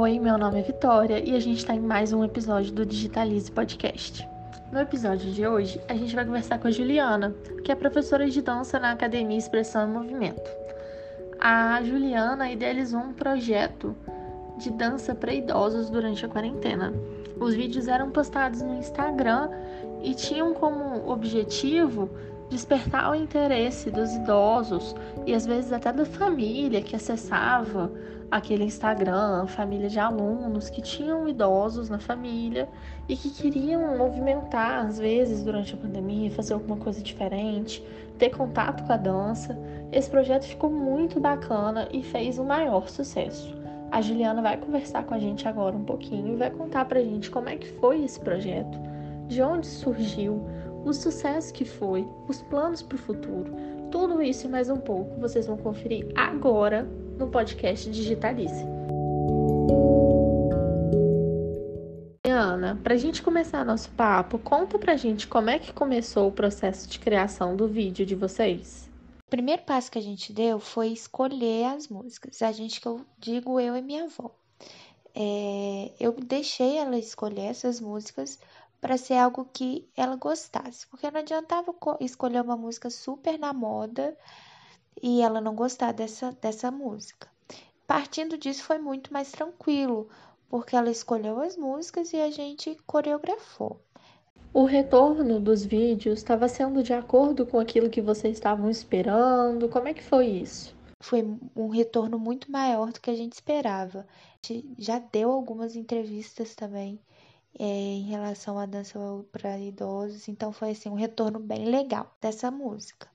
Oi, meu nome é Vitória e a gente está em mais um episódio do Digitalize Podcast. No episódio de hoje, a gente vai conversar com a Juliana, que é professora de dança na Academia Expressão e Movimento. A Juliana idealizou um projeto de dança para idosos durante a quarentena. Os vídeos eram postados no Instagram e tinham como objetivo despertar o interesse dos idosos e às vezes até da família que acessava aquele Instagram, família de alunos que tinham idosos na família e que queriam movimentar às vezes durante a pandemia, fazer alguma coisa diferente, ter contato com a dança. Esse projeto ficou muito bacana e fez o maior sucesso. A Juliana vai conversar com a gente agora um pouquinho e vai contar pra gente como é que foi esse projeto, de onde surgiu, o sucesso que foi, os planos para o futuro. Tudo isso e mais um pouco vocês vão conferir agora no podcast Digitalice. Ana, para a gente começar nosso papo, conta pra gente como é que começou o processo de criação do vídeo de vocês. O primeiro passo que a gente deu foi escolher as músicas. A gente que eu digo eu e minha avó. É, eu deixei ela escolher essas músicas para ser algo que ela gostasse, porque não adiantava escolher uma música super na moda e ela não gostar dessa, dessa música. Partindo disso foi muito mais tranquilo, porque ela escolheu as músicas e a gente coreografou. O retorno dos vídeos estava sendo de acordo com aquilo que vocês estavam esperando? Como é que foi isso? Foi um retorno muito maior do que a gente esperava. A gente já deu algumas entrevistas também é, em relação à dança para idosos, então foi assim um retorno bem legal dessa música.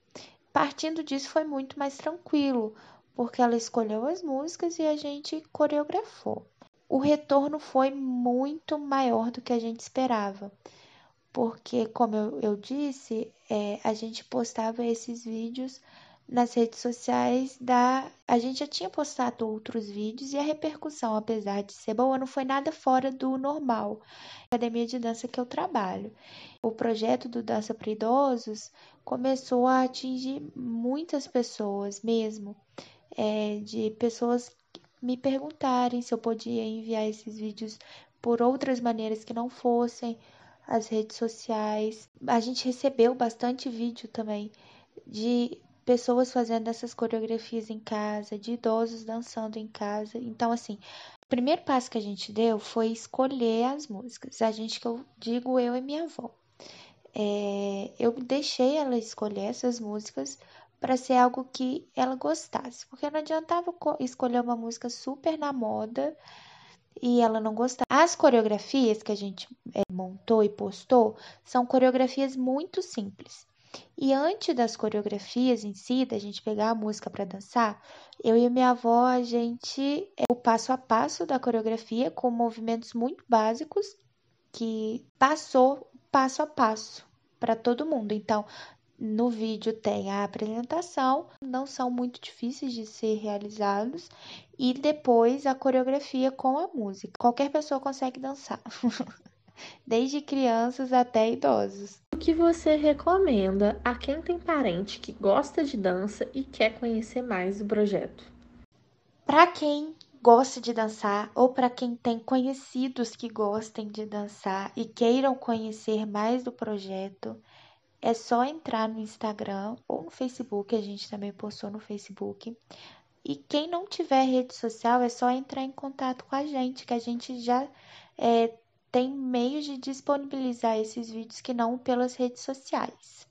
Partindo disso foi muito mais tranquilo, porque ela escolheu as músicas e a gente coreografou. O retorno foi muito maior do que a gente esperava, porque, como eu, eu disse, é, a gente postava esses vídeos nas redes sociais da. A gente já tinha postado outros vídeos e a repercussão, apesar de ser boa, não foi nada fora do normal. Academia de dança que eu trabalho. O projeto do Dança para Idosos começou a atingir muitas pessoas mesmo, é, de pessoas me perguntarem se eu podia enviar esses vídeos por outras maneiras que não fossem as redes sociais. A gente recebeu bastante vídeo também de pessoas fazendo essas coreografias em casa, de idosos dançando em casa. Então, assim, o primeiro passo que a gente deu foi escolher as músicas. A gente que eu digo eu e minha avó. É, eu deixei ela escolher essas músicas para ser algo que ela gostasse, porque não adiantava escolher uma música super na moda e ela não gostar. As coreografias que a gente é, montou e postou são coreografias muito simples. E antes das coreografias em si, da gente pegar a música para dançar, eu e minha avó, a gente é o passo a passo da coreografia com movimentos muito básicos que passou passo a passo para todo mundo. Então, no vídeo tem a apresentação, não são muito difíceis de ser realizados, e depois a coreografia com a música. Qualquer pessoa consegue dançar. desde crianças até idosos. O que você recomenda a quem tem parente que gosta de dança e quer conhecer mais do projeto? Para quem gosta de dançar ou para quem tem conhecidos que gostem de dançar e queiram conhecer mais do projeto, é só entrar no Instagram ou no Facebook, a gente também postou no Facebook. E quem não tiver rede social, é só entrar em contato com a gente, que a gente já é, tem meios de disponibilizar esses vídeos que não pelas redes sociais.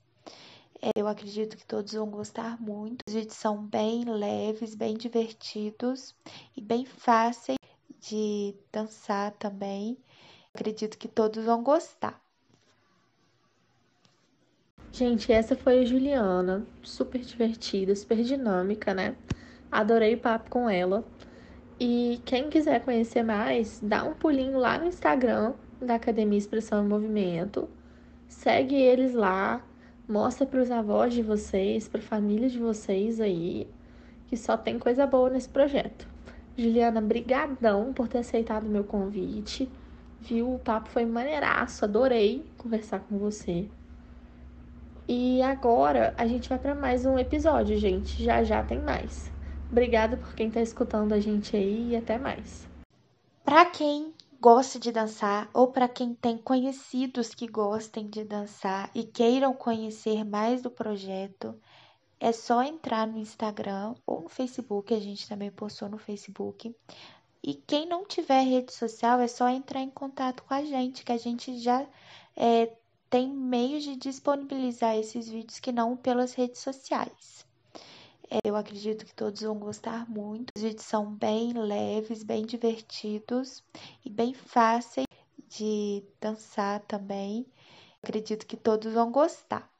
É, eu acredito que todos vão gostar muito. Os vídeos são bem leves, bem divertidos e bem fáceis de dançar também. Acredito que todos vão gostar. Gente, essa foi a Juliana, super divertida, super dinâmica, né? Adorei o papo com ela. E quem quiser conhecer mais, dá um pulinho lá no Instagram da Academia Expressão e Movimento. Segue eles lá, mostra para os avós de vocês, para a família de vocês aí, que só tem coisa boa nesse projeto. Juliana, brigadão por ter aceitado o meu convite. Viu? O papo foi maneiraço, adorei conversar com você. E agora a gente vai para mais um episódio, gente. Já já tem mais. Obrigada por quem está escutando a gente aí e até mais. Para quem gosta de dançar ou para quem tem conhecidos que gostem de dançar e queiram conhecer mais do projeto, é só entrar no Instagram ou no Facebook, a gente também postou no Facebook. E quem não tiver rede social, é só entrar em contato com a gente, que a gente já é, tem meios de disponibilizar esses vídeos que não pelas redes sociais. É, eu acredito que todos vão gostar muito. Os vídeos são bem leves, bem divertidos e bem fáceis de dançar também. Acredito que todos vão gostar.